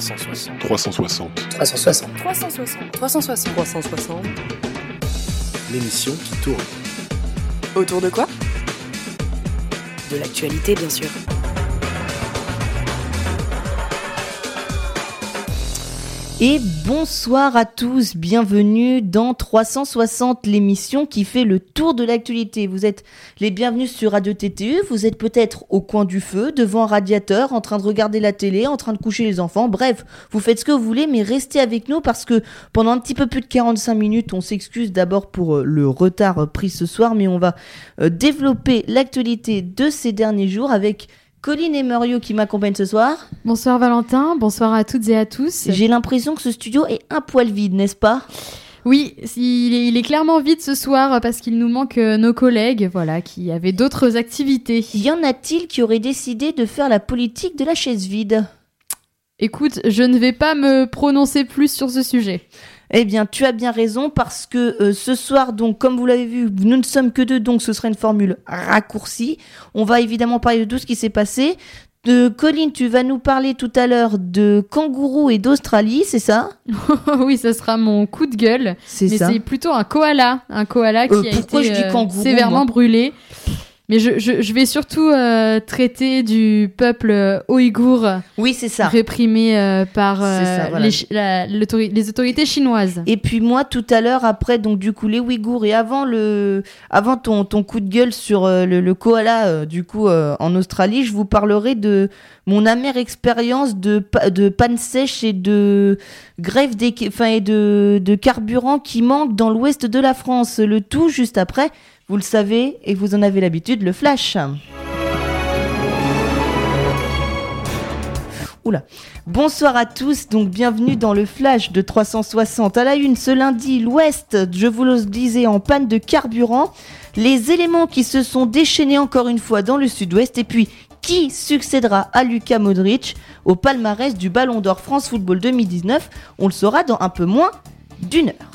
360. 360. 360. 360. 360. 360. L'émission qui tourne. Autour de quoi? De l'actualité, bien sûr. Et bonsoir à tous, bienvenue dans 360, l'émission qui fait le tour de l'actualité. Vous êtes les bienvenus sur Radio TTU, vous êtes peut-être au coin du feu, devant un radiateur, en train de regarder la télé, en train de coucher les enfants, bref, vous faites ce que vous voulez, mais restez avec nous parce que pendant un petit peu plus de 45 minutes, on s'excuse d'abord pour euh, le retard pris ce soir, mais on va euh, développer l'actualité de ces derniers jours avec Colline et Mario qui m'accompagnent ce soir. Bonsoir Valentin, bonsoir à toutes et à tous. J'ai l'impression que ce studio est un poil vide, n'est-ce pas? Oui, il est, il est clairement vide ce soir parce qu'il nous manque euh, nos collègues, voilà, qui avaient d'autres activités. Y en a-t-il qui auraient décidé de faire la politique de la chaise vide? Écoute, je ne vais pas me prononcer plus sur ce sujet. Eh bien, tu as bien raison parce que euh, ce soir, donc, comme vous l'avez vu, nous ne sommes que deux, donc ce sera une formule raccourcie. On va évidemment parler de tout ce qui s'est passé. De Colline, tu vas nous parler tout à l'heure de kangourou et d'Australie, c'est ça? Oui, ça sera mon coup de gueule. C'est Mais ça. c'est plutôt un koala, un koala qui Euh, a été je dis euh, kangourou, sévèrement moi? brûlé. Mais je, je, je vais surtout euh, traiter du peuple ouïghour Oui, c'est ça. réprimé euh, par euh, C'est ça, voilà. les, la- autorités chinoises. Et puis moi, tout à l'heure, après, donc du coup, les Ouïghours, et avant le, avant ton, ton coup de gueule sur euh, le, le koala, euh, du coup, en Australie, je vous parlerai de mon amère expérience de, pa- de panne sèche et de grève des, enfin, et de, de carburant qui manque dans l'ouest de la France. Le tout juste après, vous le savez, et vous en avez l'habitude, le flash. Oula. Bonsoir à tous, donc bienvenue dans le flash de 360. À la une, ce lundi, l'Ouest, je vous le disais, en panne de carburant. Les éléments qui se sont déchaînés encore une fois dans le sud-ouest. Et puis, qui succédera à Luka Modric au palmarès du Ballon d'Or France Football 2019 On le saura dans un peu moins d'une heure.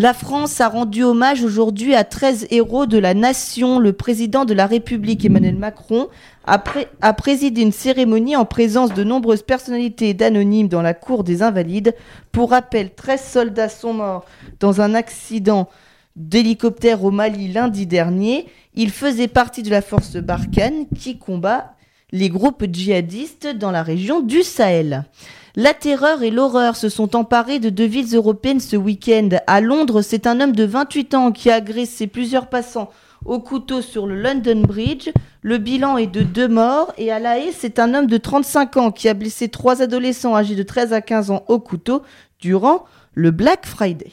La France a rendu hommage aujourd'hui à 13 héros de la nation. Le président de la République, Emmanuel Macron, a, pré- a présidé une cérémonie en présence de nombreuses personnalités d'anonymes dans la cour des Invalides. Pour rappel, 13 soldats sont morts dans un accident d'hélicoptère au Mali lundi dernier. Ils faisaient partie de la force Barkhane qui combat les groupes djihadistes dans la région du Sahel. La terreur et l'horreur se sont emparés de deux villes européennes ce week-end. À Londres, c'est un homme de 28 ans qui a agressé plusieurs passants au couteau sur le London Bridge. Le bilan est de deux morts. Et à La Haye, c'est un homme de 35 ans qui a blessé trois adolescents âgés de 13 à 15 ans au couteau durant le Black Friday.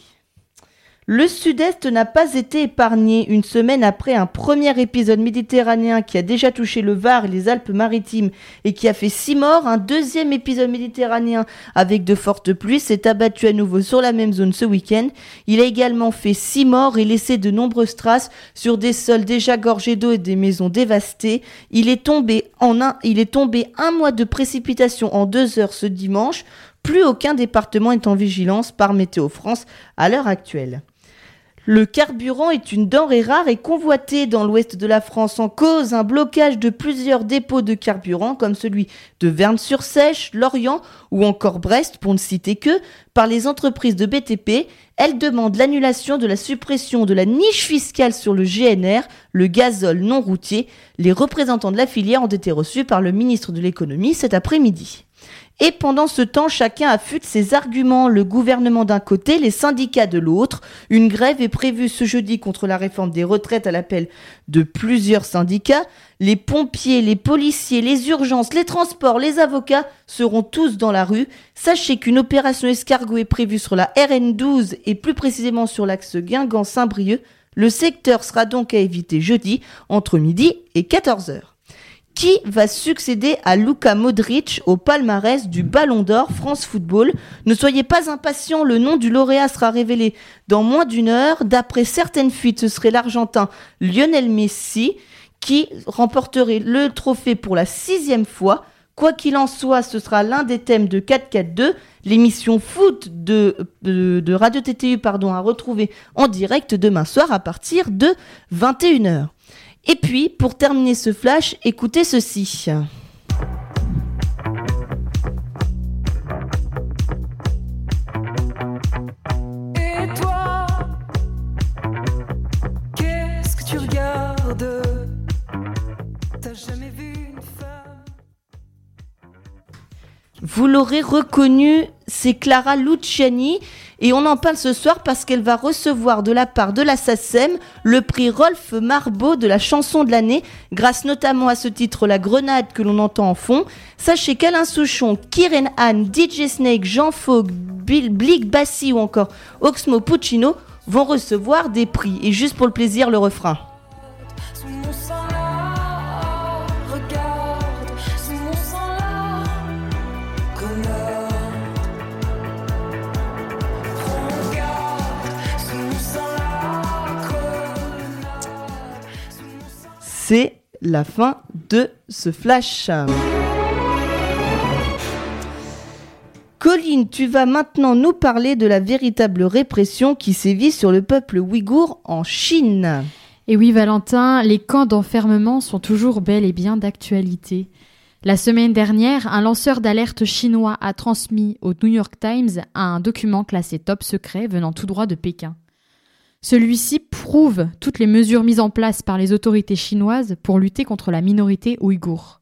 Le sud-est n'a pas été épargné une semaine après un premier épisode méditerranéen qui a déjà touché le Var et les Alpes-Maritimes et qui a fait six morts. Un deuxième épisode méditerranéen avec de fortes pluies s'est abattu à nouveau sur la même zone ce week-end. Il a également fait six morts et laissé de nombreuses traces sur des sols déjà gorgés d'eau et des maisons dévastées. Il est tombé en un, il est tombé un mois de précipitation en deux heures ce dimanche. Plus aucun département est en vigilance par Météo France à l'heure actuelle. Le carburant est une denrée rare et convoitée dans l'ouest de la France en cause un blocage de plusieurs dépôts de carburant comme celui de Verne-sur-Sèche, Lorient ou encore Brest pour ne citer que par les entreprises de BTP. Elles demandent l'annulation de la suppression de la niche fiscale sur le GNR, le gazole non routier. Les représentants de la filière ont été reçus par le ministre de l'économie cet après-midi. Et pendant ce temps, chacun affûte ses arguments. Le gouvernement d'un côté, les syndicats de l'autre. Une grève est prévue ce jeudi contre la réforme des retraites à l'appel de plusieurs syndicats. Les pompiers, les policiers, les urgences, les transports, les avocats seront tous dans la rue. Sachez qu'une opération escargot est prévue sur la RN12 et plus précisément sur l'axe Guingamp-Saint-Brieuc. Le secteur sera donc à éviter jeudi entre midi et 14h. Qui va succéder à Luka Modric au palmarès du Ballon d'Or France Football? Ne soyez pas impatients, le nom du lauréat sera révélé dans moins d'une heure. D'après certaines fuites, ce serait l'Argentin Lionel Messi qui remporterait le trophée pour la sixième fois. Quoi qu'il en soit, ce sera l'un des thèmes de 4-4-2, l'émission foot de, Radio TTU à retrouver en direct demain soir à partir de 21h. Et puis, pour terminer ce flash, écoutez ceci. Vous l'aurez reconnu, c'est Clara Luciani et on en parle ce soir parce qu'elle va recevoir de la part de la SACEM le prix Rolf Marbeau de la chanson de l'année, grâce notamment à ce titre La Grenade que l'on entend en fond. Sachez qu'Alain Souchon, Kiren Anne, DJ Snake, Jean Fogg, Bill, Blick Bassi ou encore Oxmo Puccino vont recevoir des prix. Et juste pour le plaisir, le refrain. C'est la fin de ce flash. Colline, tu vas maintenant nous parler de la véritable répression qui sévit sur le peuple ouïghour en Chine. Et oui, Valentin, les camps d'enfermement sont toujours bel et bien d'actualité. La semaine dernière, un lanceur d'alerte chinois a transmis au New York Times un document classé top secret venant tout droit de Pékin. Celui-ci prouve toutes les mesures mises en place par les autorités chinoises pour lutter contre la minorité ouïghour.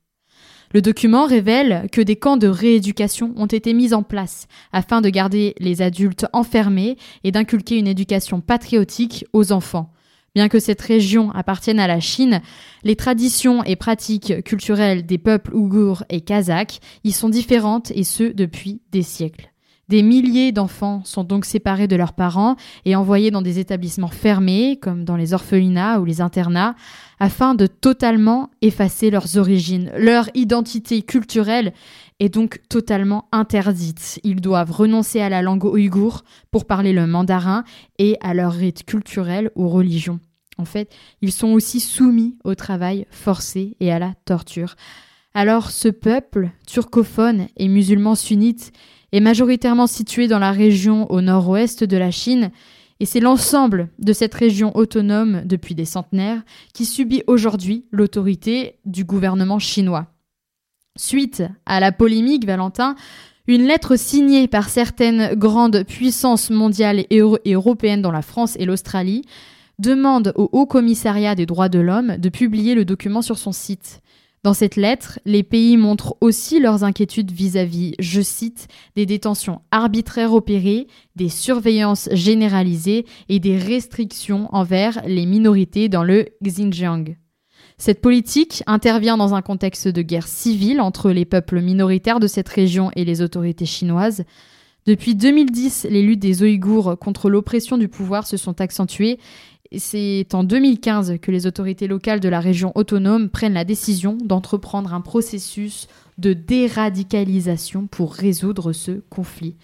Le document révèle que des camps de rééducation ont été mis en place afin de garder les adultes enfermés et d'inculquer une éducation patriotique aux enfants. Bien que cette région appartienne à la Chine, les traditions et pratiques culturelles des peuples ouïghours et kazakhs y sont différentes et ce depuis des siècles. Des milliers d'enfants sont donc séparés de leurs parents et envoyés dans des établissements fermés, comme dans les orphelinats ou les internats, afin de totalement effacer leurs origines. Leur identité culturelle est donc totalement interdite. Ils doivent renoncer à la langue ouïghour pour parler le mandarin et à leurs rites culturels ou religions. En fait, ils sont aussi soumis au travail forcé et à la torture. Alors ce peuple turcophone et musulman sunnite est majoritairement situé dans la région au nord-ouest de la Chine, et c'est l'ensemble de cette région autonome depuis des centenaires qui subit aujourd'hui l'autorité du gouvernement chinois. Suite à la polémique, Valentin, une lettre signée par certaines grandes puissances mondiales et européennes dont la France et l'Australie demande au Haut Commissariat des droits de l'homme de publier le document sur son site. Dans cette lettre, les pays montrent aussi leurs inquiétudes vis-à-vis, je cite, des détentions arbitraires opérées, des surveillances généralisées et des restrictions envers les minorités dans le Xinjiang. Cette politique intervient dans un contexte de guerre civile entre les peuples minoritaires de cette région et les autorités chinoises. Depuis 2010, les luttes des Ouïghours contre l'oppression du pouvoir se sont accentuées c'est en 2015 que les autorités locales de la région autonome prennent la décision d'entreprendre un processus de déradicalisation pour résoudre ce conflit.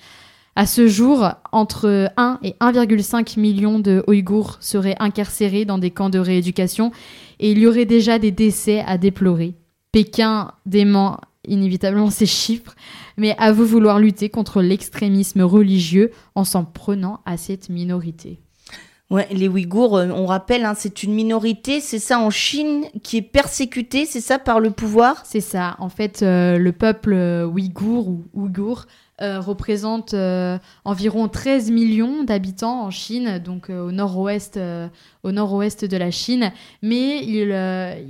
À ce jour, entre 1 et 1,5 million de Ouïghours seraient incarcérés dans des camps de rééducation et il y aurait déjà des décès à déplorer. Pékin dément inévitablement ces chiffres, mais avoue vouloir lutter contre l'extrémisme religieux en s'en prenant à cette minorité. Les Ouïghours, euh, on rappelle, hein, c'est une minorité, c'est ça en Chine, qui est persécutée, c'est ça par le pouvoir? C'est ça. En fait, euh, le peuple euh, ouïghour ou ouïghour représente environ 13 millions d'habitants en Chine, donc au nord-ouest, nord-ouest de la Chine. Mais ils,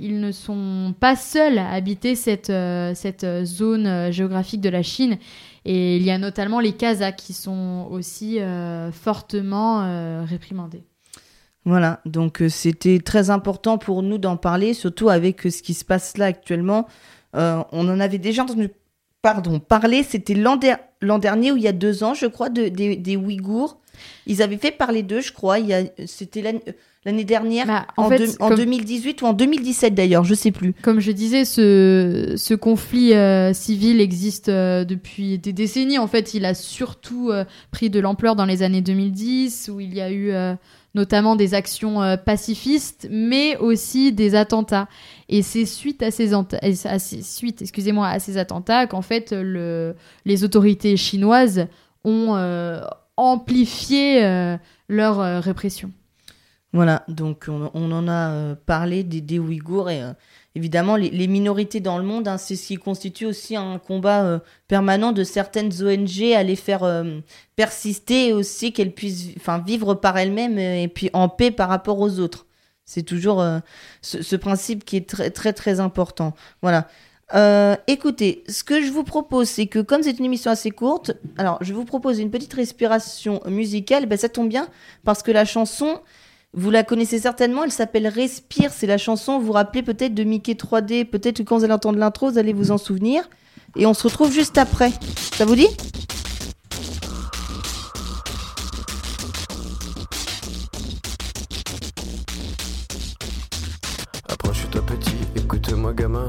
ils ne sont pas seuls à habiter cette, cette zone géographique de la Chine. Et il y a notamment les Kazakhs qui sont aussi fortement réprimandés. Voilà, donc euh, c'était très important pour nous d'en parler, surtout avec euh, ce qui se passe là actuellement. Euh, on en avait déjà entendu pardon, parler, c'était l'an der- l'an dernier ou il y a deux ans, je crois, de, des, des Ouïghours. Ils avaient fait parler d'eux, je crois. C'était l'année dernière, Bah, en en, fait, deux- en comme- 2018 ou en 2017 d'ailleurs, je sais plus. Comme je disais, ce, ce conflit euh, civil existe euh, depuis des décennies. En fait, il a surtout euh, pris de l'ampleur dans les années 2010, où il y a eu notamment des actions pacifistes, mais aussi des attentats. Et c'est suite à ces, anta- à ces- suite, excusez-moi, à ces attentats qu'en fait le, les autorités chinoises ont amplifié leur répression. Voilà, donc on, en a euh, parlé des, des Ouïghours et euh, évidemment les, minorités dans le monde, hein, c'est ce qui constitue aussi un combat euh, permanent de certaines ONG à les faire persister et aussi qu'elles puissent vivre par elles-mêmes et puis en paix par rapport aux autres. C'est toujours ce, ce principe qui est très très très important. Voilà. Écoutez, ce que je vous propose, c'est que comme c'est une émission assez courte, alors je vous propose une petite respiration musicale. Ben, ça tombe bien parce que la chanson, vous la connaissez certainement, elle s'appelle Respire. C'est la chanson, vous vous rappelez peut-être de Mickey 3D. Peut-être que quand vous allez entendre l'intro, vous allez vous en souvenir. Et on se retrouve juste après. Ça vous dit? Approche-toi petit, écoute-moi gamin.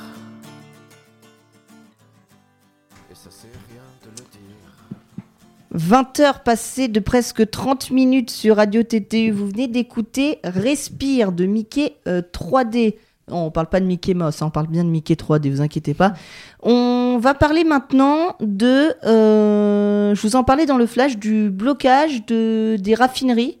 20 heures passées de presque 30 minutes sur Radio TTU. Vous venez d'écouter Respire de Mickey euh, 3D. On parle pas de Mickey Mouse, hein, on parle bien de Mickey 3D, vous inquiétez pas. On va parler maintenant de. euh, je vous en parlais dans le flash du blocage de, des raffineries.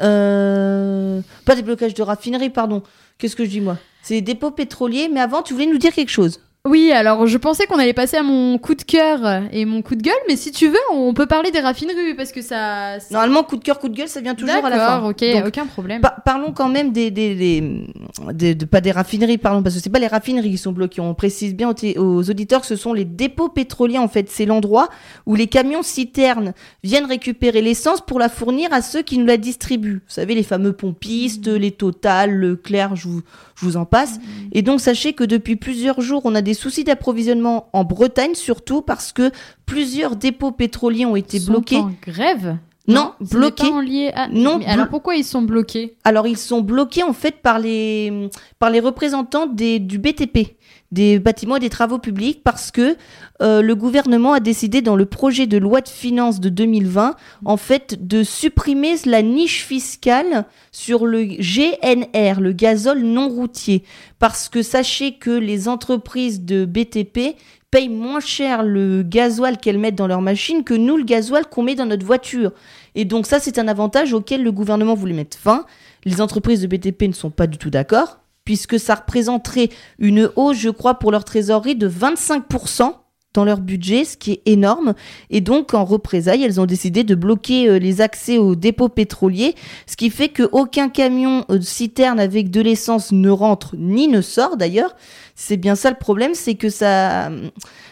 Euh, pas des blocages de raffineries, pardon. Qu'est-ce que je dis moi? C'est des dépôts pétroliers, mais avant, tu voulais nous dire quelque chose. Oui, alors je pensais qu'on allait passer à mon coup de cœur et mon coup de gueule, mais si tu veux, on peut parler des raffineries parce que ça. ça- Normalement, coup de cœur, coup de gueule, ça vient toujours à la fin. D'accord, ok, Donc, aucun problème. Pa- parlons quand même des, des, des- des- de- pas des raffineries, pardon, parce que c'est pas les raffineries qui sont bloquées. On précise bien aux, auditeurs que ce sont les dépôts pétroliers. En fait, c'est l'endroit où les camions citernes viennent récupérer l'essence pour la fournir à ceux qui nous la distribuent. Vous savez, les fameux pompistes, les Total, le Clair, je vous, je vous en passe. Et donc, sachez que depuis plusieurs jours, on a des soucis d'approvisionnement en Bretagne, surtout parce que plusieurs dépôts pétroliers ont été Ils sont bloqués. en grève Non, bloqués. pas en lié à- Non, Mais alors pourquoi ils sont bloqués? Alors ils sont bloqués en fait par les par les représentants des du BTP, des bâtiments et des travaux publics, parce que euh, le gouvernement a décidé dans le projet de loi de finances de 2020 en fait de supprimer la niche fiscale sur le GNR, le gazole non routier, parce que sachez que les entreprises de BTP payent moins cher le gasoil qu'elles mettent dans leur machine que nous le gasoil qu'on met dans notre voiture. Et donc ça, c'est un avantage auquel le gouvernement voulait mettre fin. Les entreprises de BTP ne sont pas du tout d'accord, puisque ça représenterait une hausse, je crois, pour leur trésorerie de 25%. dans leur budget, ce qui est énorme. Et donc, en représailles, elles ont décidé de bloquer euh, les accès aux dépôts pétroliers, ce qui fait qu'aucun camion euh, citerne avec de l'essence ne rentre ni ne sort d'ailleurs. C'est bien ça le problème, c'est que ça,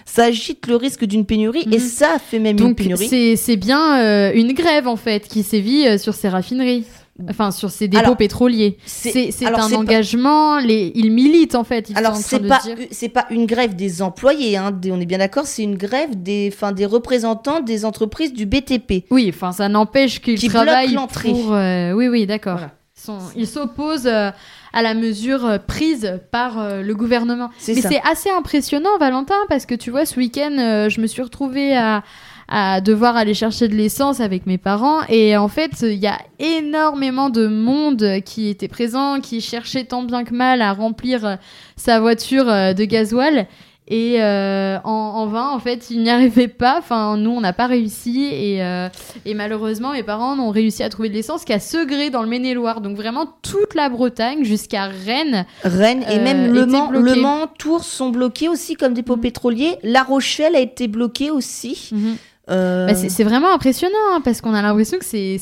ça agite le risque d'une pénurie et Mhm. ça fait même une pénurie. c'est c'est bien euh, une grève en fait qui sévit euh, sur ces raffineries. Enfin, sur ces dépôts Alors, pétroliers. c'est- un pas- engagement. Les, ils militent en fait. Ils Alors c'est pas dire. pas une grève des employés, hein, des- on est bien d'accord, c'est une grève des enfin des représentants des entreprises du BTP. Oui, enfin, ça n'empêche qu'ils travaillent pour. euh, Oui, oui, d'accord. Voilà. Ils sont- Ils s'opposent euh, à la mesure euh, prise par euh, le gouvernement. C'est Mais c'est assez impressionnant, Valentin, parce que tu vois, ce week-end, je me suis retrouvée à, à devoir aller chercher de l'essence avec mes parents. Et en fait, il y a énormément de monde qui était présent, qui cherchait tant bien que mal à remplir euh, sa voiture euh, de gasoil. Et euh, en, en vain, en fait, ils n'y arrivaient pas. Enfin, nous, on n'a pas réussi. Et, euh, et malheureusement, mes parents ont réussi à trouver de l'essence qu'à Segré, dans le Maine-et-Loire. Donc vraiment, toute la Bretagne jusqu'à Rennes. Rennes et même Le Mans. Le Mans, Tours sont bloqués aussi comme dépôts Mhm. pétroliers. La Rochelle a été bloquée aussi. Euh, Bah, c'est vraiment impressionnant hein, parce qu'on a l'impression que c'est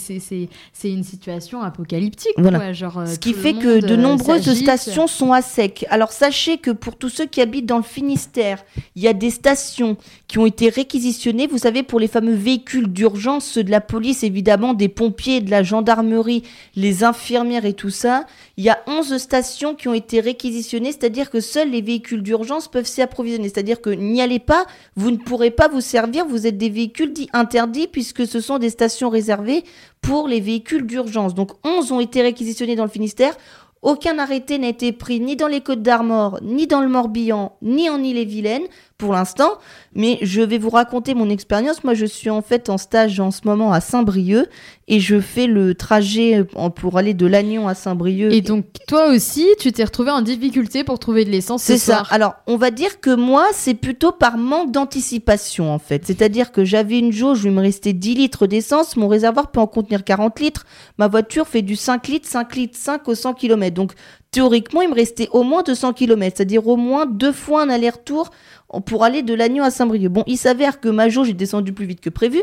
une situation apocalyptique. Voilà. quoi, genre, euh, Ce qui fait que de euh, nombreuses stations sont à sec. Alors sachez que pour tous ceux qui habitent dans le Finistère, il y a des stations qui ont été réquisitionnées, vous savez, pour les fameux véhicules d'urgence, ceux de la police évidemment, des pompiers, de la gendarmerie, les infirmières et tout ça. Il y a 11 stations qui ont été réquisitionnées, c'est-à-dire que seuls les véhicules d'urgence peuvent s'y approvisionner. C'est-à-dire que n'y allez pas, vous ne pourrez pas vous servir, vous êtes des véhicules dits interdits puisque ce sont des stations réservées pour les véhicules d'urgence. Donc 11 ont été réquisitionnés dans le Finistère. Aucun arrêté n'a été pris ni dans les Côtes d'Armor, ni dans le Morbihan, ni en Ille-et-Vilaine pour l'instant. Mais je vais vous raconter mon expérience. Moi, je suis en fait en stage en ce moment à Saint-Brieuc et je fais le trajet euh, pour aller de Lannion à Saint-Brieuc. Et donc toi aussi, tu t'es retrouvé en difficulté pour trouver de l'essence ce C'est ça. soir. Alors, on va dire que moi, c'est plutôt par manque d'anticipation, en fait. C'est-à-dire que j'avais une jauge il me restait 10 litres d'essence. Mon réservoir peut en contenir 40 litres. Ma voiture fait du 5 litres, 5 litres 5 au 100 km. Donc, théoriquement, il me restait au moins 200 km. C'est-à-dire au moins deux fois un aller-retour pour aller de Lannion à Saint-Brieuc. Bon, il s'avère que ma jauge est descendue plus vite que prévu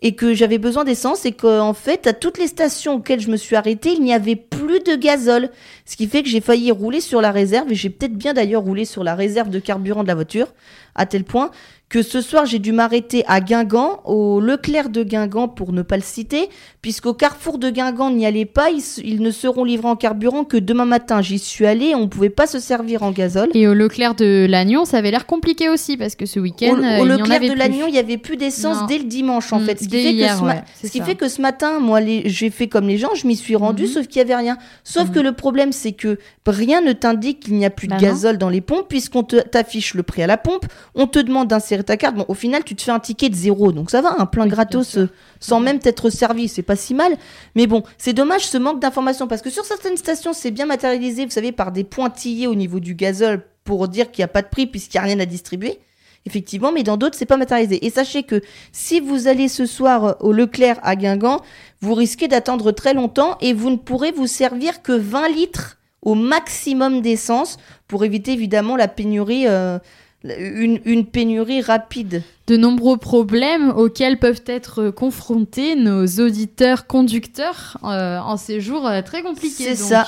et que j'avais besoin d'essence et qu'en fait, à toutes les stations auxquelles je me suis arrêtée, il n'y avait plus de gazole. Ce qui fait que j'ai failli rouler sur la réserve et j'ai peut-être bien d'ailleurs roulé sur la réserve de carburant de la voiture, à tel point que ce soir j'ai dû m'arrêter à Guingamp, au Leclerc de Guingamp pour ne pas le citer, puisqu'au carrefour de Guingamp n'y allait pas, ils, ils ne seront livrés en carburant que demain matin. J'y suis allée, on ne pouvait pas se servir en gazole. Et au Leclerc de Lannion, ça avait l'air compliqué aussi parce que ce week-end, euh, au il y en Leclerc avait de. Lannion, il n'y avait plus d'essence dès le dimanche en Mm, fait. Ce qui fait hier, que ce, ouais, qui fait que ce matin, moi, j'ai fait comme les gens, je m'y suis rendue, Mhm. sauf qu'il n'y avait rien. Sauf Mhm. que le problème, c'est que rien ne t'indique qu'il n'y a plus de Bah non. gazole dans les pompes, puisqu'on t'affiche le prix à la pompe, on te demande d'insérer ta carte. Bon, au final, tu te fais un ticket de zéro, donc ça va, un plein Oui, gratos euh, sans même t'être servi, c'est pas si mal. Mais bon, c'est dommage ce manque d'informations, parce que sur certaines stations, c'est bien matérialisé, vous savez, par des pointillés au niveau du gazole pour dire qu'il n'y a pas de prix puisqu'il n'y a rien à distribuer. Effectivement, mais dans d'autres, c'est pas matérialisé. Et sachez que si vous allez ce soir euh, au Leclerc à Guingamp, vous risquez d'attendre très longtemps et vous ne pourrez vous servir que 20 litres au maximum d'essence pour éviter évidemment la pénurie, euh, une, une pénurie rapide. de nombreux problèmes auxquels peuvent être confrontés nos auditeurs conducteurs euh, en ces jours euh, très compliqués. C'est ça.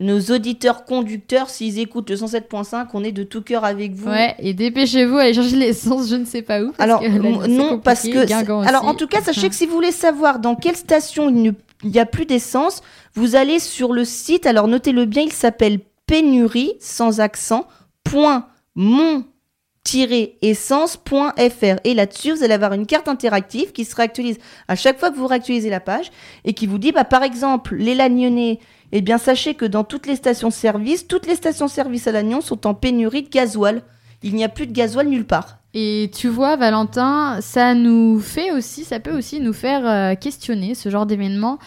Nos auditeurs conducteurs, s'ils écoutent le 107.5, on est de tout cœur avec vous. Ouais, et dépêchez-vous, allez chercher l'essence, je ne sais pas où. parce Alors que là, non, parce que alors en tout cas, sachez que si vous voulez savoir dans quelle station il n'y a plus d'essence, vous allez sur le site. Alors notez-le bien, il s'appelle pénurie sans accent point mon essence.fr et là-dessus vous allez avoir une carte interactive qui se réactualise à chaque fois que vous réactualisez la page et qui vous dit bah par exemple les Lagnonnais eh bien sachez que dans toutes les stations-service toutes les stations-service à Lannion sont en pénurie de gasoil. Il n'y a plus de gasoil nulle part. Et tu vois, Valentin, ça nous fait aussi, ça peut aussi nous faire euh, questionner ce genre d'événement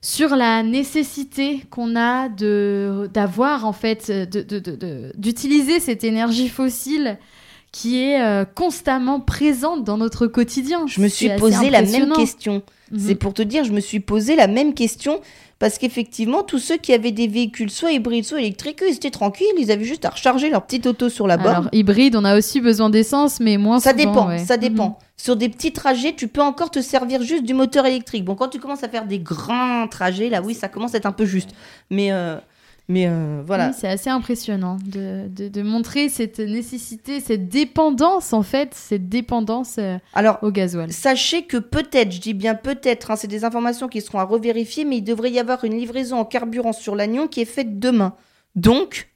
sur la nécessité qu'on a d'avoir en fait de- de- de- d'utiliser cette énergie fossile qui est euh, constamment présente dans notre quotidien. Je me suis posé la même question. Mhm. C'est pour te dire, je me suis posé la même question parce qu'effectivement, tous ceux qui avaient des véhicules soit hybrides, soit électriques, ils étaient tranquilles, ils avaient juste à recharger leur petite auto sur la borne. Alors, hybride, on a aussi besoin d'essence, mais moins Ça souvent, dépend, ouais. ça dépend. Mhm. Sur des petits trajets, tu peux encore te servir juste du moteur électrique. Bon, quand tu commences à faire des grands trajets, là, oui, ça commence à être un peu juste. Mais, euh, mais euh, voilà. Oui, c'est assez impressionnant de, de, de montrer cette nécessité, cette dépendance, en fait, cette dépendance euh, Alors, au gasoil. Sachez que peut-être, je dis bien peut-être, hein, c'est des informations qui seront à revérifier, mais il devrait y avoir une livraison en carburant sur l'Agnon qui est faite demain. Donc,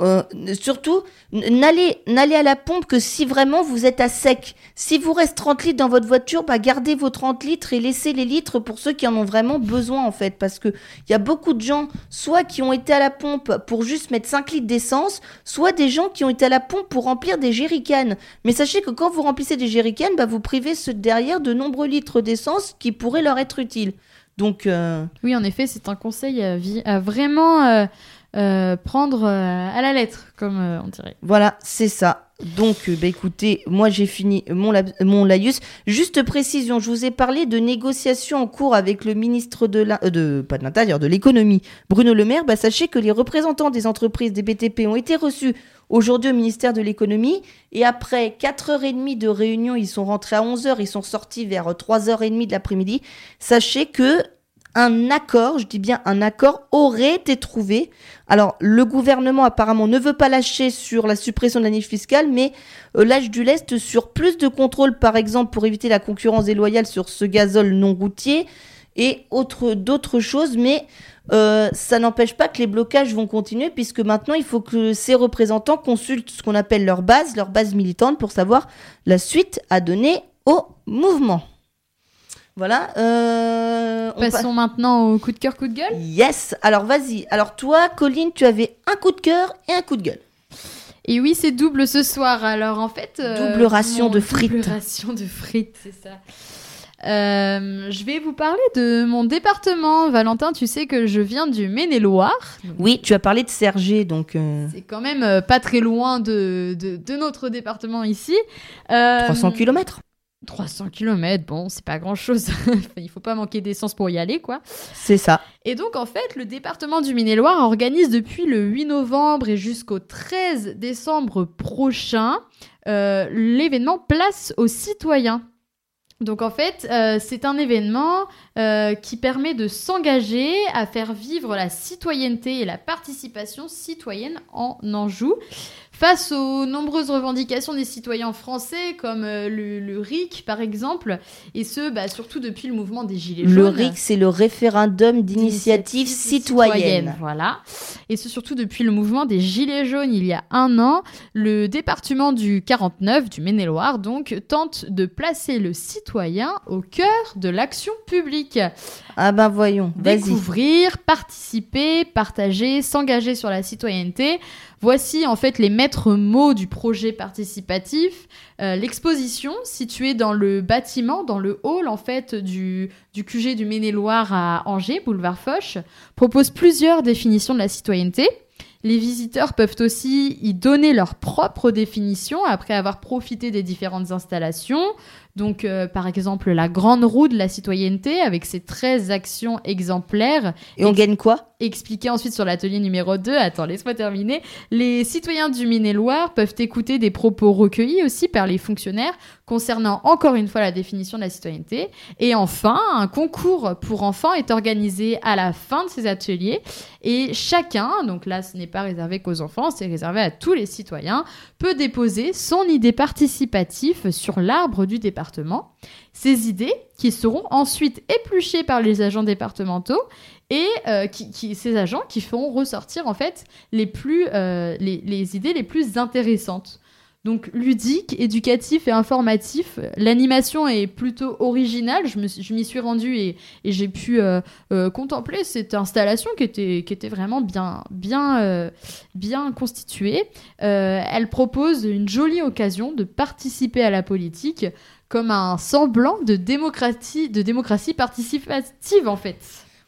euh, surtout, n'allez, n'allez à la pompe que si vraiment vous êtes à sec. Si vous reste 30 litres dans votre voiture, bah gardez vos 30 litres et laissez les litres pour ceux qui en ont vraiment besoin en fait. Parce que il y a beaucoup de gens, soit qui ont été à la pompe pour juste mettre 5 litres d'essence, soit des gens qui ont été à la pompe pour remplir des jerrycans. Mais sachez que quand vous remplissez des jerrycans, bah vous privez ceux de derrière de nombreux litres d'essence qui pourraient leur être utiles. Donc, euh, Oui, en effet, c'est un conseil à vraiment euh, euh, prendre euh, à la lettre, comme euh, on dirait. Voilà, c'est ça. Donc, euh, bah, écoutez, moi j'ai fini mon, mon laïus. Juste précision, je vous ai parlé de négociations en cours avec le ministre de la, de pas de l'intérieur, de l'économie, Bruno Le Maire. Bah, sachez que les représentants des entreprises des BTP ont été reçus aujourd'hui au ministère de l'économie et après 4h30 de réunion, ils sont rentrés à 11h, ils sont sortis vers 3h30 de l'après-midi. Sachez que un accord, je dis bien un accord, aurait été trouvé alors, le gouvernement apparemment ne veut pas lâcher sur la suppression de la niche fiscale, mais euh, lâche du lest sur plus de contrôle, par exemple, pour éviter la concurrence déloyale sur ce gazole non routier et autre, d'autres choses. Mais euh, ça n'empêche pas que les blocages vont continuer, puisque maintenant, il faut que ces représentants consultent ce qu'on appelle leur base, leur base militante, pour savoir la suite à donner au mouvement. Voilà. Euh, on pa- Passons maintenant au coup de cœur, coup de gueule. Yes. Alors vas-y. Alors toi, Colline, tu avais un coup de cœur et un coup de gueule. Et oui, c'est double ce soir. Alors en fait, euh, Double ration de frites. Double ration de frites, c'est ça. Euh, je vais vous parler de mon département. Valentin, tu sais que je viens du Maine-et-Loire. Oui, tu as parlé de Sergé, donc euh, C'est quand même pas très loin de, de, de notre département ici. Euh, 300 km. 300 km, bon, c'est pas grand chose. Il faut pas manquer d'essence pour y aller, quoi. C'est ça. Et donc, en fait, le département du Maine-et-Loire organise depuis le 8 novembre et jusqu'au 13 décembre prochain euh, l'événement Place aux citoyens. Donc, en fait, euh, c'est un événement euh, qui permet de s'engager à faire vivre la citoyenneté et la participation citoyenne en Anjou. Face aux nombreuses revendications des citoyens français, comme euh, le, le RIC par exemple, et ce, bah, surtout depuis le mouvement des Gilets jaunes. Le RIC, c'est le référendum d'initiative citoyenne. Voilà. Et ce, surtout depuis le mouvement des Gilets jaunes il y a un an, le département du 49, du Maine-et-Loire, donc, tente de placer le citoyen au cœur de l'action publique. Ah ben voyons, vas-y. Découvrir, participer, partager, s'engager sur la citoyenneté. Voici en fait les maîtres mots du projet participatif. Euh, L'exposition, située dans le bâtiment, dans le hall en fait du, du QG du Maine-et-Loire à Angers, boulevard Foch, propose plusieurs définitions de la citoyenneté. Les visiteurs peuvent aussi y donner leur propre définition après avoir profité des différentes installations. Donc, euh, par exemple, la grande roue de la citoyenneté avec ses 13 actions exemplaires Et on gagne quoi? Expliqué ensuite sur l'atelier numéro 2, attends, laisse-moi terminer. Les citoyens du Maine-et-Loire peuvent écouter des propos recueillis aussi par les fonctionnaires concernant encore une fois la définition de la citoyenneté. Et enfin, un concours pour enfants est organisé à la fin de ces ateliers. Et chacun, donc là ce n'est pas réservé qu'aux enfants, c'est réservé à tous les citoyens, peut déposer son idée participative sur l'arbre du département. Ces idées qui seront ensuite épluchées par les agents départementaux et euh, qui, ces agents qui feront ressortir en fait les, plus, euh, les, idées les plus intéressantes. Donc ludique, éducatif et informatif. L'animation est plutôt originale. Je m'y suis rendue et, j'ai pu euh, contempler cette installation qui était, qui était vraiment bien, bien, bien constituée. Elle propose une jolie occasion de participer à la politique comme un semblant de démocratie, de démocratie participative en fait.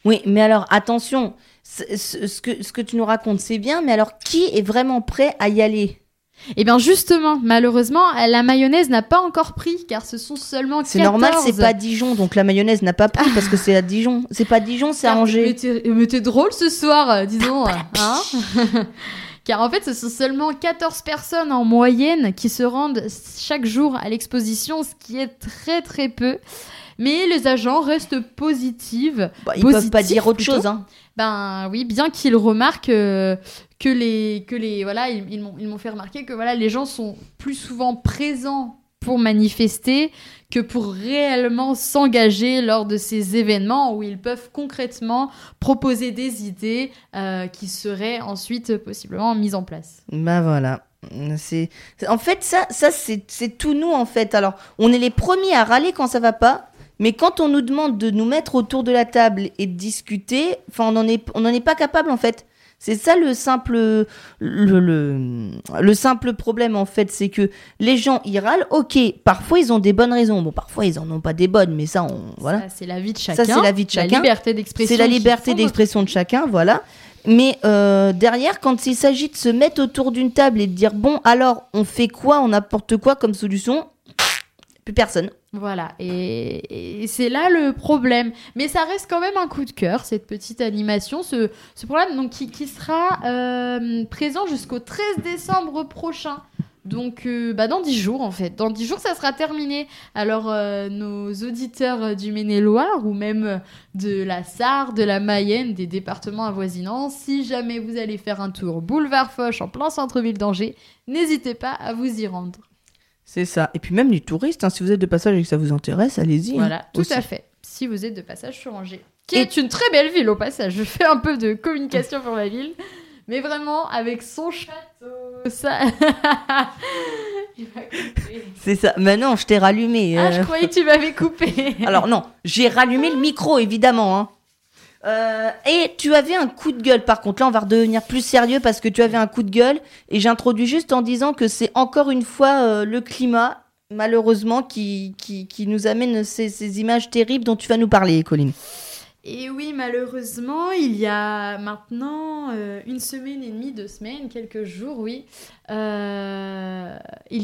Oui, mais alors attention, ce, ce- ce que, ce que tu nous racontes, c'est bien, mais alors qui est vraiment prêt à y aller? Eh bien justement, malheureusement, la mayonnaise n'a pas encore pris car ce sont seulement 14. C'est normal, c'est pas Dijon, donc la mayonnaise n'a pas pris parce que c'est à Dijon. C'est pas Dijon, c'est à Angers. mais t'es drôle ce soir, euh, disons. hein Car en fait, ce sont seulement 14 personnes en moyenne qui se rendent chaque jour à l'exposition, ce qui est très très peu. Mais les agents restent positifs. Bah, ils peuvent pas dire autre plutôt. chose. Hein. Ben oui, bien qu'ils remarquent euh, que les que les voilà, ils, ils m'ont fait remarquer que voilà, les gens sont plus souvent présents pour manifester que pour réellement s'engager lors de ces événements où ils peuvent concrètement proposer des idées euh, qui seraient ensuite possiblement mises en place. Bah voilà. C'est en fait ça ça c'est tout nous en fait. Alors, on est les premiers à râler quand ça va pas, mais quand on nous demande de nous mettre autour de la table et de discuter, enfin on en est on en est pas capable en fait. C'est ça le simple le, le le simple problème en fait, c'est que les gens ils râlent. OK, parfois ils ont des bonnes raisons. Bon, parfois ils en ont pas des bonnes, mais ça on voilà. Ça, c'est la vie de chacun. c'est la vie de chacun. La liberté d'expression. C'est la liberté d'expression de chacun, voilà. Mais euh, derrière, quand il s'agit de se mettre autour d'une table et de dire bon, alors on fait quoi, on n'importe quoi comme solution, plus personne. Voilà, et, c'est là le problème. Mais ça reste quand même un coup de cœur, cette petite animation, ce, ce problème donc, qui, sera euh, présent jusqu'au 13 décembre prochain. Donc, euh, bah, dans 10 jours, en fait. Dans 10 jours, ça sera terminé. Alors, euh, nos auditeurs du Maine-et-Loire, ou même de la Sarre, de la Mayenne, des départements avoisinants, si jamais vous allez faire un tour boulevard Foch en plein centre-ville d'Angers, n'hésitez pas à vous y rendre. C'est ça. Et puis même les touristes, hein, si vous êtes de passage et que ça vous intéresse, allez-y. hein, Voilà, tout aussi. à fait. Si vous êtes de passage sur Angers. Qui Et- est une très belle ville au passage. Je fais un peu de communication pour la ville. Mais vraiment, avec son château, ça. C'est ça. Maintenant, je t'ai rallumé. Ah, euh. je croyais que tu m'avais coupé. Alors non, j'ai rallumé le micro, évidemment. Hein. Euh, et tu avais un coup de gueule, par contre. Là, on va redevenir plus sérieux parce que tu avais un coup de gueule. Et j'introduis juste en disant que c'est encore une fois euh, le climat, malheureusement, qui, qui, nous amène ces, images terribles dont tu vas nous parler, Colline. Et oui, malheureusement, il y a maintenant euh, une semaine et demie, deux semaines, quelques jours, oui, il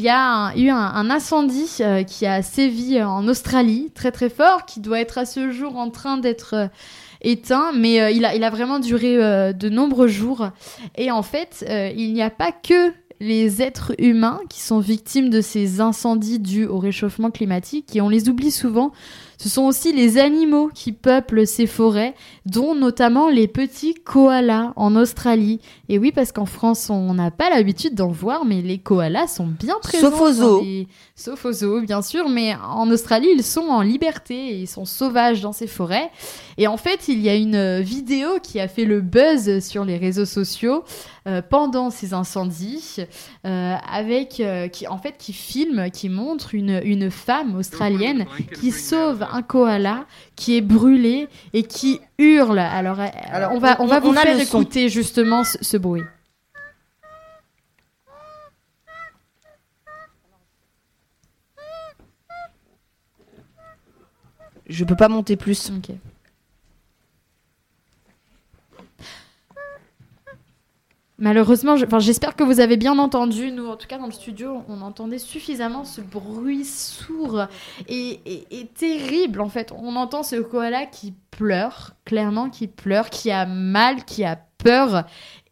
y a eu un, incendie qui a sévi en Australie, très très fort, qui doit être à ce jour en train d'être éteint, mais euh, il, a, il a vraiment duré euh, de nombreux jours. Et en fait, euh, il n'y a pas que les êtres humains qui sont victimes de ces incendies dus au réchauffement climatique, et on les oublie souvent. Ce sont aussi les animaux qui peuplent ces forêts, dont notamment les petits koalas en Australie. Et oui, parce qu'en France, on n'a pas l'habitude d'en voir, mais les koalas sont bien présents. Sauf aux zoos. les- Sauf aux zoos, bien sûr, mais en Australie, ils sont en liberté et ils sont sauvages dans ces forêts. Et en fait, il y a une vidéo qui a fait le buzz sur les réseaux sociaux euh, pendant ces incendies, euh, avec euh, qui en fait qui filme, qui montre une, une femme australienne qui sauve un koala qui est brûlé et qui hurle. Alors, euh, Alors, on va on, on- va vous on faire son. écouter justement ce, ce bruit. Je peux pas monter plus. Malheureusement, j'espère que vous avez bien entendu. Nous, en tout cas, dans le studio, on entendait suffisamment ce bruit sourd et terrible. En fait, on entend ce koala qui pleure, clairement, qui pleure, qui a mal, qui a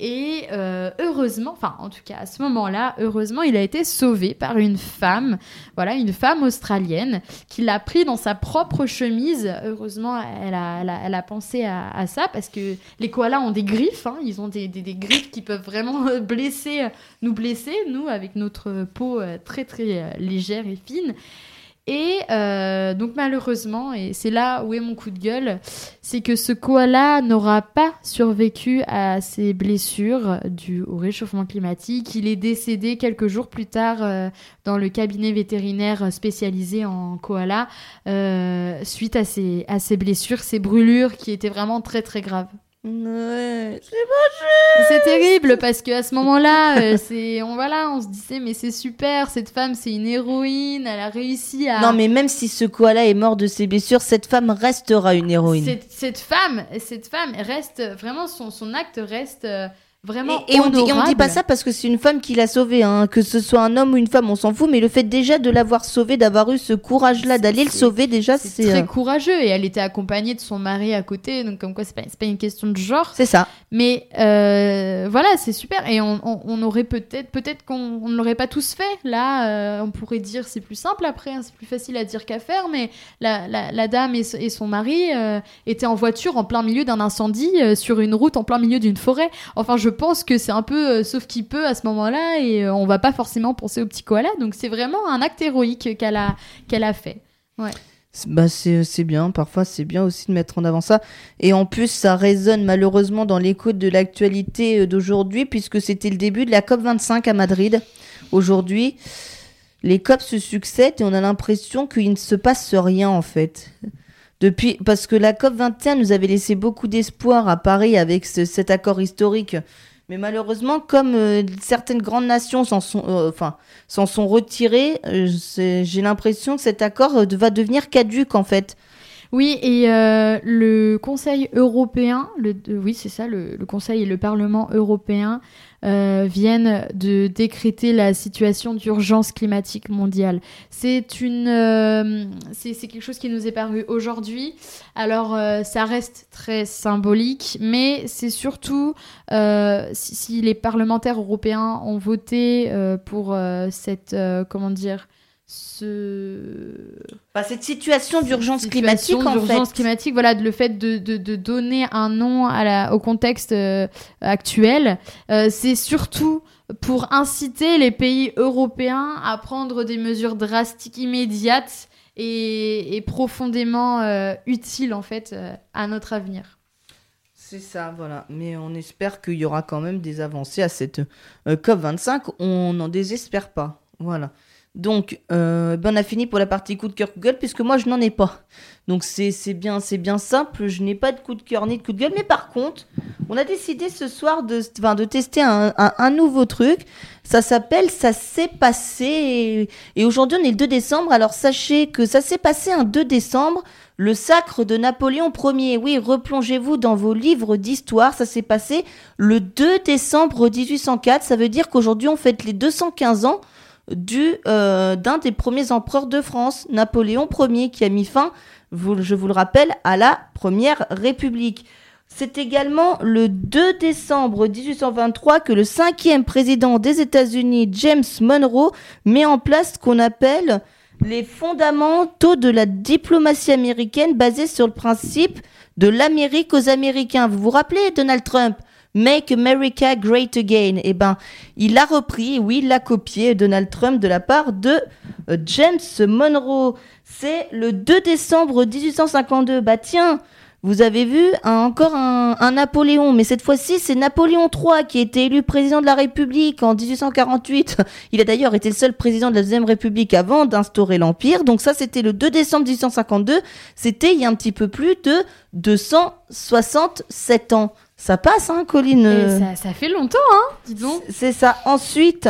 Et euh, heureusement, enfin, en tout cas, à ce moment-là, heureusement, il a été sauvé par une femme, voilà, une femme australienne qui l'a pris dans sa propre chemise. Heureusement, elle a, elle a, pensé à, ça parce que les koalas ont des griffes, hein, ils ont des, des, des griffes qui peuvent vraiment blesser, nous blesser, nous, avec notre peau euh, très très euh, légère et fine. Et euh, donc malheureusement, et c'est là où est mon coup de gueule, c'est que ce koala n'aura pas survécu à ses blessures dues au réchauffement climatique. Il est décédé quelques jours plus tard euh, dans le cabinet vétérinaire spécialisé en koala euh, suite à ses, à ses blessures, ses brûlures qui étaient vraiment très très graves. Ouais. C'est terrible parce que à ce moment-là, euh, c'est on voilà, on se disait mais c'est super, cette femme c'est une héroïne, elle a réussi à Non, mais même si ce koala est mort de ses blessures, cette femme restera une héroïne. Cette, cette femme, cette femme reste vraiment son, son acte reste euh, vraiment Et, et on, dit, et on dit pas ça parce que c'est une femme qui l'a sauvée, hein. que ce soit un homme ou une femme, on s'en fout, mais le fait déjà de l'avoir sauvé, d'avoir eu ce courage-là, d'aller le sauver, déjà, C'est très euh, courageux et elle était accompagnée de son mari à côté, donc comme quoi c'est pas, pas une question de genre. C'est ça. Mais euh, voilà, c'est super. Et on, on- on aurait peut-être, peut-être qu'on on ne l'aurait pas tous fait. Là, euh, on pourrait dire c'est plus simple après, hein, c'est plus facile à dire qu'à faire. Mais la, la- la dame et, et son mari étaient en voiture en plein milieu d'un incendie sur une route en plein milieu d'une forêt. Enfin, je pense que c'est un peu euh, sauf qui peut à ce moment-là et euh, on va pas forcément penser au petit koala. Donc c'est vraiment un acte héroïque qu'elle a, qu'elle a fait. C'est- Bah c'est c'est bien, parfois c'est bien aussi de mettre en avant ça. Et en plus, ça résonne malheureusement dans l'écoute de l'actualité euh, d'aujourd'hui, puisque c'était le début de la COP25 à Madrid. Aujourd'hui, les COP se succèdent et on a l'impression qu'il ne se passe rien en fait. Depuis, parce que la COP21 nous avait laissé beaucoup d'espoir à Paris avec ce- cet accord historique. Mais malheureusement, comme euh, certaines grandes nations s'en sont, euh, s'en sont retirées, euh, j'ai l'impression que cet accord va devenir caduque en fait. Oui, et euh, le Conseil européen, le, euh, oui, c'est ça, le, Conseil et le Parlement européen euh, viennent de décréter la situation d'urgence climatique mondiale. C'est une, c'est quelque chose qui nous est paru aujourd'hui. Alors, ça reste très symbolique, mais c'est surtout si, si les parlementaires européens ont voté pour cette, comment dire, ce Bah, cette situation d'urgence climatique en d'urgence fait. climatique, voilà, le fait de, de, de donner un nom à la, au contexte euh, actuel, euh, c'est surtout pour inciter les pays européens à prendre des mesures drastiques immédiates et, et profondément euh, utiles en fait à notre avenir. C'est ça, voilà. Mais on espère qu'il y aura quand même des avancées à cette euh, COP25. On n'en désespère pas. Voilà. Donc, euh, ben on a fini pour la partie coup de cœur, coup de gueule, puisque moi, je n'en ai pas. Donc, c'est bien, c'est bien simple. Je n'ai pas de coup de cœur ni de coup de gueule. Mais par contre, on a décidé ce soir de, de tester un, un- un nouveau truc. Ça s'appelle Ça s'est passé. Et, et aujourd'hui, on est le 2 décembre. Alors, sachez que ça s'est passé un 2 décembre. Le sacre de Napoléon Ier. Oui, replongez-vous dans vos livres d'histoire. Ça s'est passé le 2 décembre 1804. Ça veut dire qu'aujourd'hui, on fête les 215 ans du euh, d'un des premiers empereurs de France, Napoléon Ier, qui a mis fin, je vous le rappelle, à la Première République. C'est également le 2 décembre 1823 que le cinquième président des États-Unis, James Monroe, met en place ce qu'on appelle les fondamentaux de la diplomatie américaine basés sur le principe de l'Amérique aux Américains. Vous vous rappelez Donald Trump? Make America Great Again. Eh ben, il a repris, oui, il l'a copié Donald Trump de la part de euh, James Monroe. C'est le 2 décembre 1852. Bah tiens, vous avez vu encore un Napoléon, mais cette fois-ci c'est Napoléon III qui a été élu président de la République en 1848. Il a d'ailleurs été le seul président de la deuxième République avant d'instaurer l'Empire. Donc ça c'était le 2 décembre 1852. C'était il y a un petit peu plus de 267 ans. Ça passe, hein, Colline euh, ça, ça fait longtemps, hein, dis donc. c'est ça. Ensuite,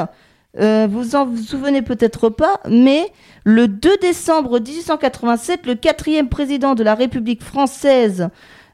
euh, vous en vous souvenez peut-être pas, mais le 2 décembre 1887, le quatrième président de la République française,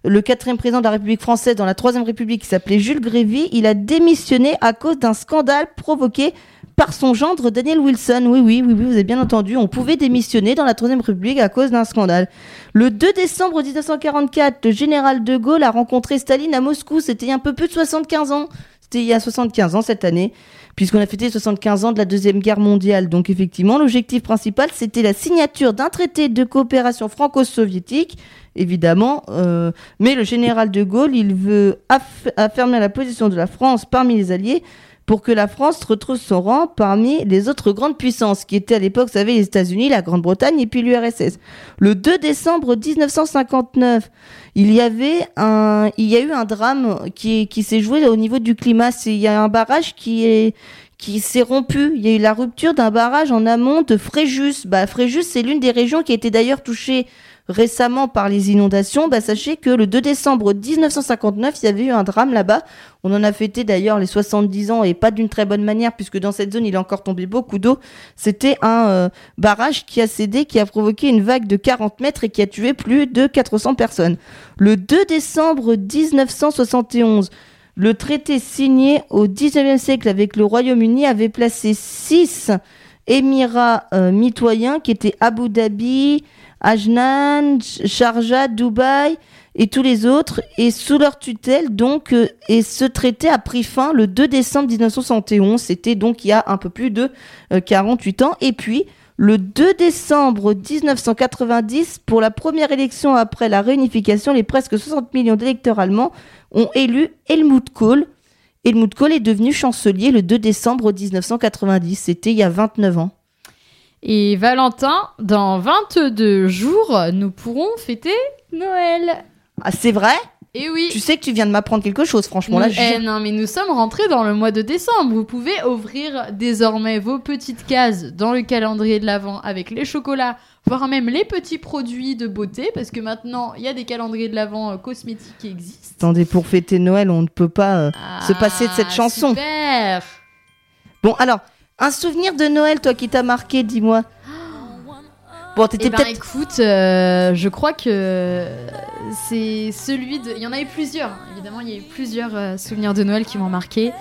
le quatrième président de la République française dans la troisième République, qui s'appelait Jules Grévy, il a démissionné à cause d'un scandale provoqué par son gendre Daniel Wilson. Oui, oui, oui, vous avez bien entendu. On pouvait démissionner dans la troisième République à cause d'un scandale. Le 2 décembre 1944, le général de Gaulle a rencontré Staline à Moscou. C'était un peu plus de 75 ans. C'était il y a 75 ans cette année, puisqu'on a fêté les 75 ans de la Deuxième Guerre mondiale. Donc effectivement, l'objectif principal, c'était la signature d'un traité de coopération franco-soviétique, évidemment. euh, mais le général de Gaulle, il veut aff- affermir la position de la France parmi les alliés pour que la France retrouve son rang parmi les autres grandes puissances, qui étaient à l'époque, vous savez, les États-Unis, la Grande-Bretagne et puis l'URSS. Le 2 décembre 1959, il y avait un, il y a eu un drame qui, qui s'est joué au niveau du climat. Il y a un barrage qui est, qui s'est rompu. Il y a eu la rupture d'un barrage en amont de Fréjus. Bah, Fréjus, c'est l'une des régions qui a été d'ailleurs touchée récemment par les inondations. Bah, sachez que le 2 décembre 1959, il y avait eu un drame là-bas. On en a fêté d'ailleurs les 70 ans et pas d'une très bonne manière puisque dans cette zone, il est encore tombé beaucoup d'eau. C'était un euh, barrage qui a cédé, qui a provoqué une vague de 40 mètres et qui a tué plus de 400 personnes. Le 2 décembre 1971, Le traité signé au 19e siècle avec le Royaume-Uni avait placé six émirats euh, mitoyens qui étaient Abu Dhabi, Ajnan, Sharjah, Dubaï et tous les autres. Et sous leur tutelle donc euh, et ce traité a pris fin le 2 décembre 1971 c'était donc il y a un peu plus de euh, 48 ans. Et puis le 2 décembre 1990 pour la première élection après la réunification les presque 60 millions d'électeurs allemands ont élu Helmut Kohl Helmut Kohl est devenu chancelier le 2 décembre 1990 c'était il y a 29 ans Et Valentin, dans 22 jours, nous pourrons fêter Noël. ah c'est vrai? Et oui. tu sais que tu viens de m'apprendre quelque chose franchement là Nous- je- eh non, mais nous sommes rentrés dans le mois de décembre. Vous pouvez ouvrir désormais vos petites cases dans le calendrier de l'Avent avec les chocolats, voire même les petits produits de beauté, parce que maintenant, il y a des calendriers de l'Avent euh, cosmétiques qui existent. attendez pour fêter Noël on ne peut pas euh, se passer de cette Ah, chanson. Super Bon, alors, un souvenir de Noël, toi, qui t'a marqué, dis-moi. Bon, t'étais Eh ben peut-être. écoute, euh, je crois que c'est celui de... Il y en a eu plusieurs, hein. évidemment, il y a eu plusieurs souvenirs de Noël qui m'ont marqué.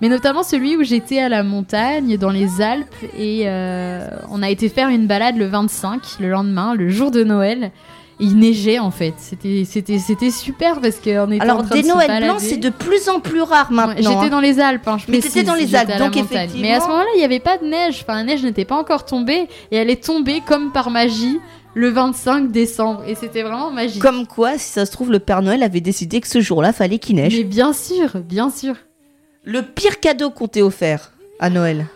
Mais notamment celui où j'étais à la montagne, dans les Alpes, et euh, on a été faire une balade le 25, le lendemain, le jour de Noël. Et il neigeait en fait. C'était, c'était, c'était super parce qu'on était en Alors, train des de Noëls blancs, c'est de plus en plus rare Ouais, maintenant. J'étais hein. dans les Alpes, hein, je Mais t'étais dans les Alpes, donc effectivement- Mais à ce moment-là, il n'y avait pas de neige. Enfin, la neige n'était pas encore tombée. Et elle est tombée comme par magie le 25 décembre. Et c'était vraiment magique. Comme quoi, si ça se trouve, le Père Noël avait décidé que ce jour-là, fallait qu'il neige. Mais bien sûr, bien sûr. Le pire cadeau qu'on t'ait offert à Noël.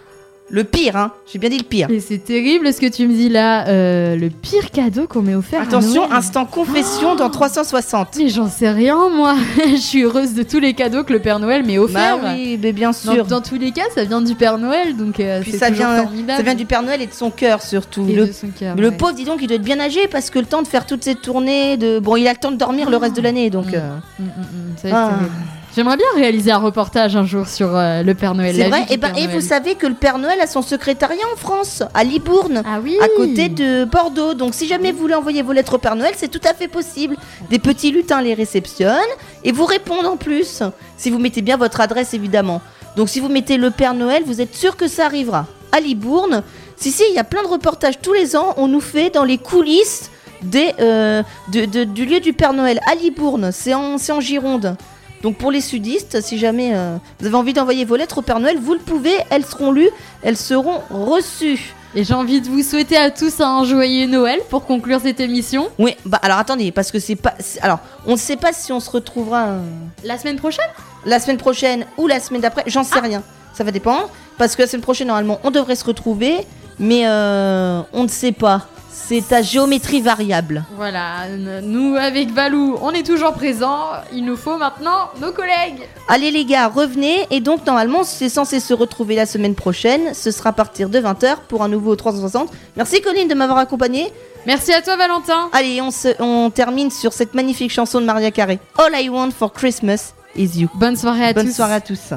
Le pire, hein. J'ai bien dit le pire. Et c'est terrible ce que tu me dis là. Euh, le pire cadeau qu'on m'ait offert. à Attention, Noël. instant confession dans 360. Mais j'en sais rien, moi. je suis heureuse de tous les cadeaux que le Père Noël m'ait Bah offert. oui, mais bien sûr. dans tous les cas, ça vient du Père Noël, donc euh, Puis ça vient- formidable. Ça vient du Père Noël et de son cœur, surtout. Et Le de son cœur, Le ouais. pauvre, dis donc, il doit être bien âgé parce que le temps de faire toutes ces tournées, de bon, il a le temps de dormir le reste de l'année, donc. Mm. euh, Mm, mm, ça ah. terrible. J'aimerais bien réaliser un reportage un jour sur euh, le Père Noël. C'est vrai. vie du Et, ben, et vous Noël. savez que le Père Noël a son secrétariat en France, à Libourne. Ah oui À côté de Bordeaux. Donc, si jamais vous voulez envoyer vos lettres au Père Noël, c'est tout à fait possible. Des petits lutins les réceptionnent et vous répondent en plus. Si vous mettez bien votre adresse, évidemment. Donc, si vous mettez le Père Noël, vous êtes sûr que ça arrivera. À Libourne. Si, si, il y a plein de reportages tous les ans. On nous fait dans les coulisses des, euh, de- de- du lieu du Père Noël à Libourne. C'est en, c'est en Gironde. Donc pour les sudistes, si jamais euh, vous avez envie d'envoyer vos lettres au Père Noël, vous le pouvez, elles seront lues, elles seront reçues. Et j'ai envie de vous souhaiter à tous un joyeux Noël pour conclure cette émission. Oui, bah alors attendez, parce que c'est pas. Alors, on ne sait pas si on se retrouvera euh, La semaine prochaine? la semaine prochaine ou la semaine d'après, j'en sais rien. Ça va dépendre. Parce que la semaine prochaine, normalement, on devrait se retrouver, mais euh, on ne sait pas. C'est à géométrie variable. Voilà, nous avec Valou, on est toujours présents. Il nous faut maintenant nos collègues. Allez les gars, revenez. Et donc, normalement, c'est censé se retrouver la semaine prochaine. Ce sera à partir de 20h pour un nouveau 360. Merci Colline de m'avoir accompagné. Merci à toi Valentin. Allez, on, se, on termine sur cette magnifique chanson de Maria Carey. All I want for Christmas is you. Bonne soirée à Bonne tous. soirée à tous.